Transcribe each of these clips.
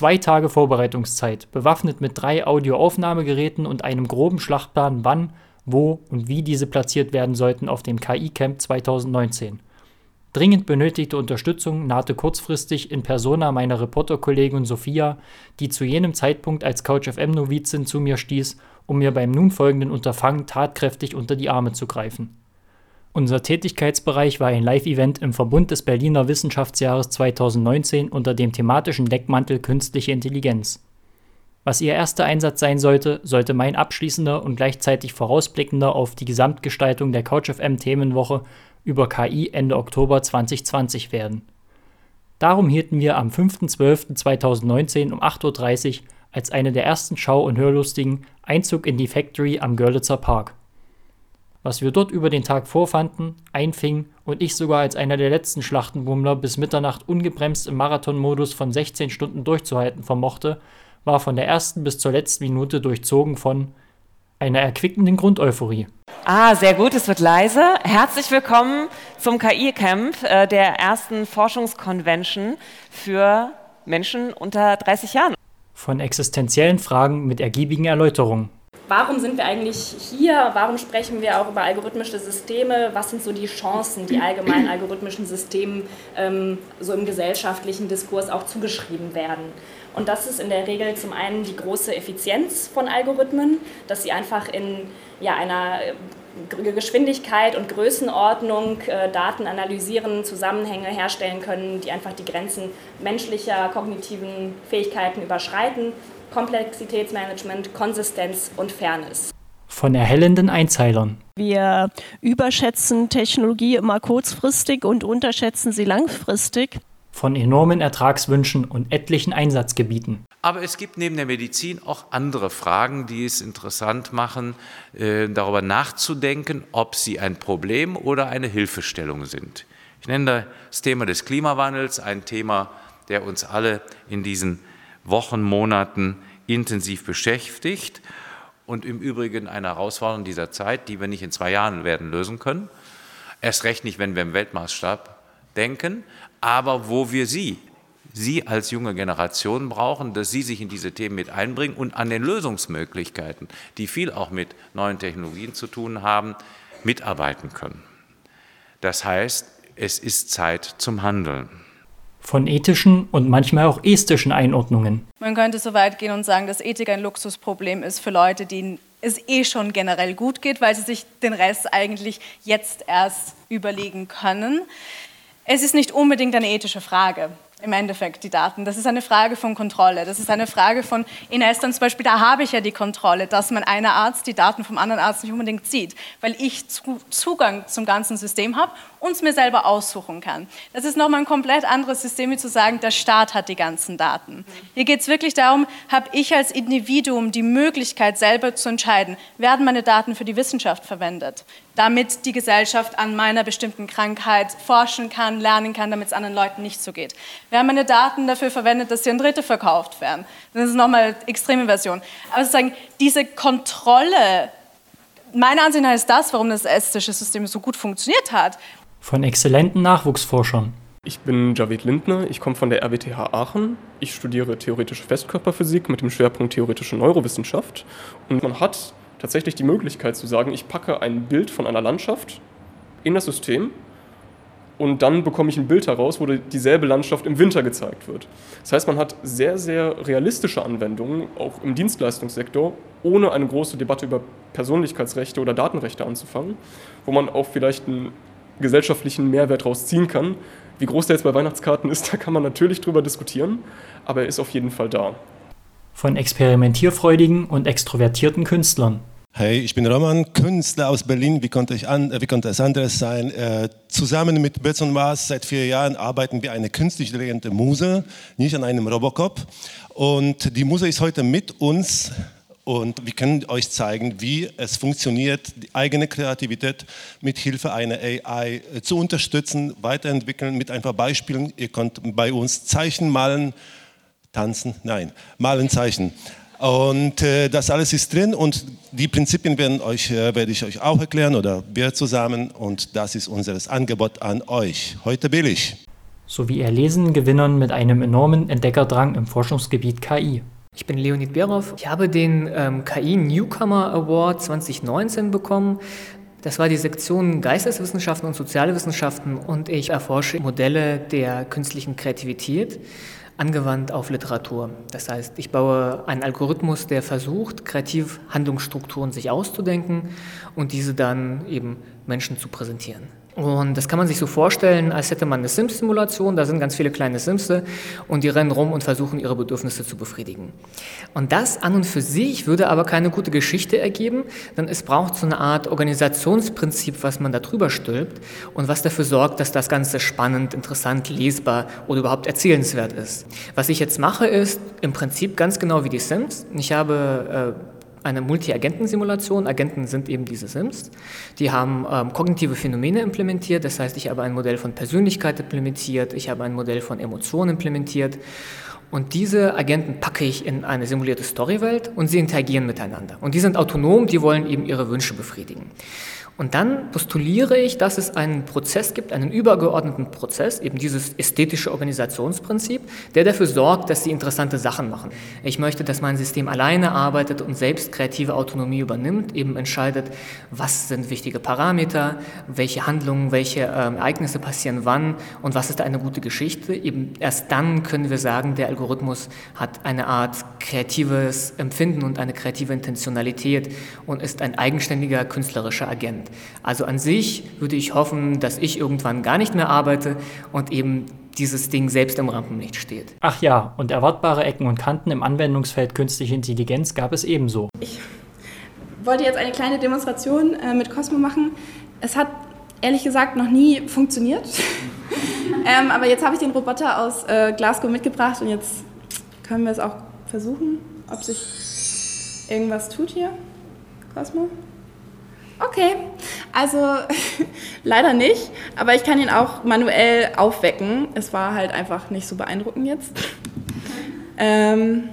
Zwei Tage Vorbereitungszeit, bewaffnet mit drei Audioaufnahmegeräten und einem groben Schlachtplan, wann, wo und wie diese platziert werden sollten auf dem KI-Camp 2019. Dringend benötigte Unterstützung nahte kurzfristig in Persona meiner Reporterkollegin Sophia, die zu jenem Zeitpunkt als Couch-FM-Novizin zu mir stieß, um mir beim nun folgenden Unterfangen tatkräftig unter die Arme zu greifen. Unser Tätigkeitsbereich war ein Live-Event im Verbund des Berliner Wissenschaftsjahres 2019 unter dem thematischen Deckmantel Künstliche Intelligenz. Was ihr erster Einsatz sein sollte, sollte mein abschließender und gleichzeitig vorausblickender auf die Gesamtgestaltung der CouchFM Themenwoche über KI Ende Oktober 2020 werden. Darum hielten wir am 5.12.2019 um 8.30 Uhr als eine der ersten Schau- und Hörlustigen Einzug in die Factory am Görlitzer Park. Was wir dort über den Tag vorfanden, einfingen und ich sogar als einer der letzten Schlachtenbummler bis Mitternacht ungebremst im Marathonmodus von 16 Stunden durchzuhalten vermochte, war von der ersten bis zur letzten Minute durchzogen von einer erquickenden Grundeuphorie. Ah, sehr gut, es wird leise. Herzlich willkommen zum KI-Camp äh, der ersten Forschungskonvention für Menschen unter 30 Jahren. Von existenziellen Fragen mit ergiebigen Erläuterungen warum sind wir eigentlich hier? Warum sprechen wir auch über algorithmische Systeme? Was sind so die Chancen, die allgemein algorithmischen Systemen ähm, so im gesellschaftlichen Diskurs auch zugeschrieben werden? Und das ist in der Regel zum einen die große Effizienz von Algorithmen, dass sie einfach in ja, einer äh, Geschwindigkeit und Größenordnung äh, Daten analysieren, Zusammenhänge herstellen können, die einfach die Grenzen menschlicher kognitiven Fähigkeiten überschreiten. Komplexitätsmanagement, Konsistenz und Fairness. Von erhellenden Einzeilern. Wir überschätzen Technologie immer kurzfristig und unterschätzen sie langfristig. Von enormen Ertragswünschen und etlichen Einsatzgebieten. Aber es gibt neben der Medizin auch andere Fragen, die es interessant machen, äh, darüber nachzudenken, ob sie ein Problem oder eine Hilfestellung sind. Ich nenne das Thema des Klimawandels ein Thema, der uns alle in diesen Wochen, Monaten intensiv beschäftigt und im Übrigen eine Herausforderung dieser Zeit, die wir nicht in zwei Jahren werden lösen können. Erst recht nicht, wenn wir im Weltmaßstab denken, aber wo wir Sie, Sie als junge Generation brauchen, dass Sie sich in diese Themen mit einbringen und an den Lösungsmöglichkeiten, die viel auch mit neuen Technologien zu tun haben, mitarbeiten können. Das heißt, es ist Zeit zum Handeln von ethischen und manchmal auch ästhetischen Einordnungen. Man könnte so weit gehen und sagen, dass Ethik ein Luxusproblem ist für Leute, denen es eh schon generell gut geht, weil sie sich den Rest eigentlich jetzt erst überlegen können. Es ist nicht unbedingt eine ethische Frage im Endeffekt die Daten. Das ist eine Frage von Kontrolle. Das ist eine Frage von, in Estland zum Beispiel, da habe ich ja die Kontrolle, dass mein einer Arzt die Daten vom anderen Arzt nicht unbedingt sieht, weil ich Zugang zum ganzen System habe und es mir selber aussuchen kann. Das ist nochmal ein komplett anderes System, wie zu sagen, der Staat hat die ganzen Daten. Hier geht es wirklich darum, habe ich als Individuum die Möglichkeit, selber zu entscheiden, werden meine Daten für die Wissenschaft verwendet? damit die Gesellschaft an meiner bestimmten Krankheit forschen kann, lernen kann, damit es anderen Leuten nicht so geht. Wir haben meine Daten dafür verwendet, dass sie an Dritte verkauft werden. Das ist nochmal eine extreme Version. Aber sozusagen diese Kontrolle, meiner Ansicht nach ist das, warum das estische System so gut funktioniert hat. Von exzellenten Nachwuchsforschern. Ich bin Javid Lindner, ich komme von der RWTH Aachen. Ich studiere theoretische Festkörperphysik mit dem Schwerpunkt theoretische Neurowissenschaft. Und man hat tatsächlich die Möglichkeit zu sagen, ich packe ein Bild von einer Landschaft in das System und dann bekomme ich ein Bild heraus, wo dieselbe Landschaft im Winter gezeigt wird. Das heißt, man hat sehr, sehr realistische Anwendungen, auch im Dienstleistungssektor, ohne eine große Debatte über Persönlichkeitsrechte oder Datenrechte anzufangen, wo man auch vielleicht einen gesellschaftlichen Mehrwert rausziehen kann. Wie groß der jetzt bei Weihnachtskarten ist, da kann man natürlich drüber diskutieren, aber er ist auf jeden Fall da. Von experimentierfreudigen und extrovertierten Künstlern. Hey, ich bin Roman, Künstler aus Berlin. Wie konnte, ich an, wie konnte es anderes sein? Äh, zusammen mit Betz und Mars seit vier Jahren arbeiten wir eine künstlich intelligente Muse, nicht an einem Robocop. Und die Muse ist heute mit uns und wir können euch zeigen, wie es funktioniert, die eigene Kreativität mit Hilfe einer AI äh, zu unterstützen, weiterentwickeln mit ein paar Beispielen. Ihr könnt bei uns Zeichen malen, tanzen, nein, malen Zeichen. Und äh, das alles ist drin und die Prinzipien werden euch, äh, werde ich euch auch erklären oder wir zusammen und das ist unser Angebot an euch. Heute billig. sowie erlesenen Gewinnern mit einem enormen Entdeckerdrang im Forschungsgebiet KI. Ich bin Leonid Berov. Ich habe den ähm, KI Newcomer Award 2019 bekommen. Das war die Sektion Geisteswissenschaften und Soziale Wissenschaften und ich erforsche Modelle der künstlichen Kreativität angewandt auf Literatur. Das heißt, ich baue einen Algorithmus, der versucht, kreativ Handlungsstrukturen sich auszudenken und diese dann eben Menschen zu präsentieren. Und das kann man sich so vorstellen, als hätte man eine Sims-Simulation, da sind ganz viele kleine Simse und die rennen rum und versuchen ihre Bedürfnisse zu befriedigen. Und das an und für sich würde aber keine gute Geschichte ergeben, denn es braucht so eine Art Organisationsprinzip, was man da drüber stülpt und was dafür sorgt, dass das Ganze spannend, interessant, lesbar oder überhaupt erzählenswert ist. Was ich jetzt mache, ist im Prinzip ganz genau wie die Sims. Ich habe äh, eine Multi-Agenten-Simulation. Agenten sind eben diese Sims. Die haben ähm, kognitive Phänomene implementiert, das heißt, ich habe ein Modell von Persönlichkeit implementiert, ich habe ein Modell von Emotionen implementiert. Und diese Agenten packe ich in eine simulierte Storywelt und sie interagieren miteinander. Und die sind autonom, die wollen eben ihre Wünsche befriedigen. Und dann postuliere ich, dass es einen Prozess gibt, einen übergeordneten Prozess, eben dieses ästhetische Organisationsprinzip, der dafür sorgt, dass sie interessante Sachen machen. Ich möchte, dass mein System alleine arbeitet und selbst kreative Autonomie übernimmt, eben entscheidet, was sind wichtige Parameter, welche Handlungen, welche äh, Ereignisse passieren wann und was ist eine gute Geschichte. Eben erst dann können wir sagen, der Algorithmus hat eine Art kreatives Empfinden und eine kreative Intentionalität und ist ein eigenständiger künstlerischer Agent. Also an sich würde ich hoffen, dass ich irgendwann gar nicht mehr arbeite und eben dieses Ding selbst im Rampenlicht steht. Ach ja, und erwartbare Ecken und Kanten im Anwendungsfeld künstliche Intelligenz gab es ebenso. Ich wollte jetzt eine kleine Demonstration äh, mit Cosmo machen. Es hat ehrlich gesagt noch nie funktioniert. ähm, aber jetzt habe ich den Roboter aus äh, Glasgow mitgebracht und jetzt können wir es auch versuchen, ob sich irgendwas tut hier. Cosmo? Okay, also leider nicht, aber ich kann ihn auch manuell aufwecken. Es war halt einfach nicht so beeindruckend jetzt. Ähm,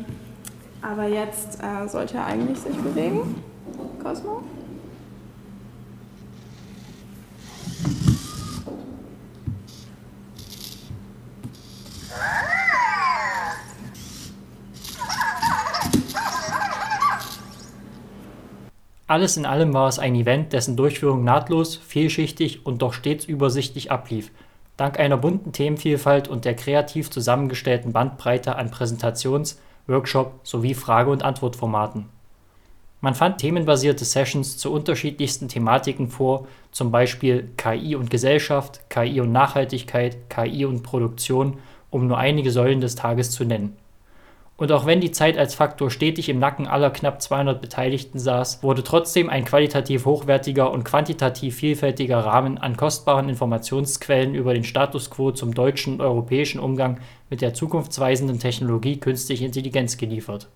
aber jetzt äh, sollte er eigentlich sich bewegen. Cosmo? Alles in allem war es ein Event, dessen Durchführung nahtlos, vielschichtig und doch stets übersichtlich ablief, dank einer bunten Themenvielfalt und der kreativ zusammengestellten Bandbreite an Präsentations -, Workshop - sowie Frage und Antwortformaten. Man fand themenbasierte Sessions zu unterschiedlichsten Thematiken vor, zum Beispiel KI und Gesellschaft, KI und Nachhaltigkeit, KI und Produktion, um nur einige Säulen des Tages zu nennen und auch wenn die Zeit als Faktor stetig im Nacken aller knapp 200 Beteiligten saß, wurde trotzdem ein qualitativ hochwertiger und quantitativ vielfältiger Rahmen an kostbaren Informationsquellen über den Status quo zum deutschen und europäischen Umgang mit der zukunftsweisenden Technologie künstliche Intelligenz geliefert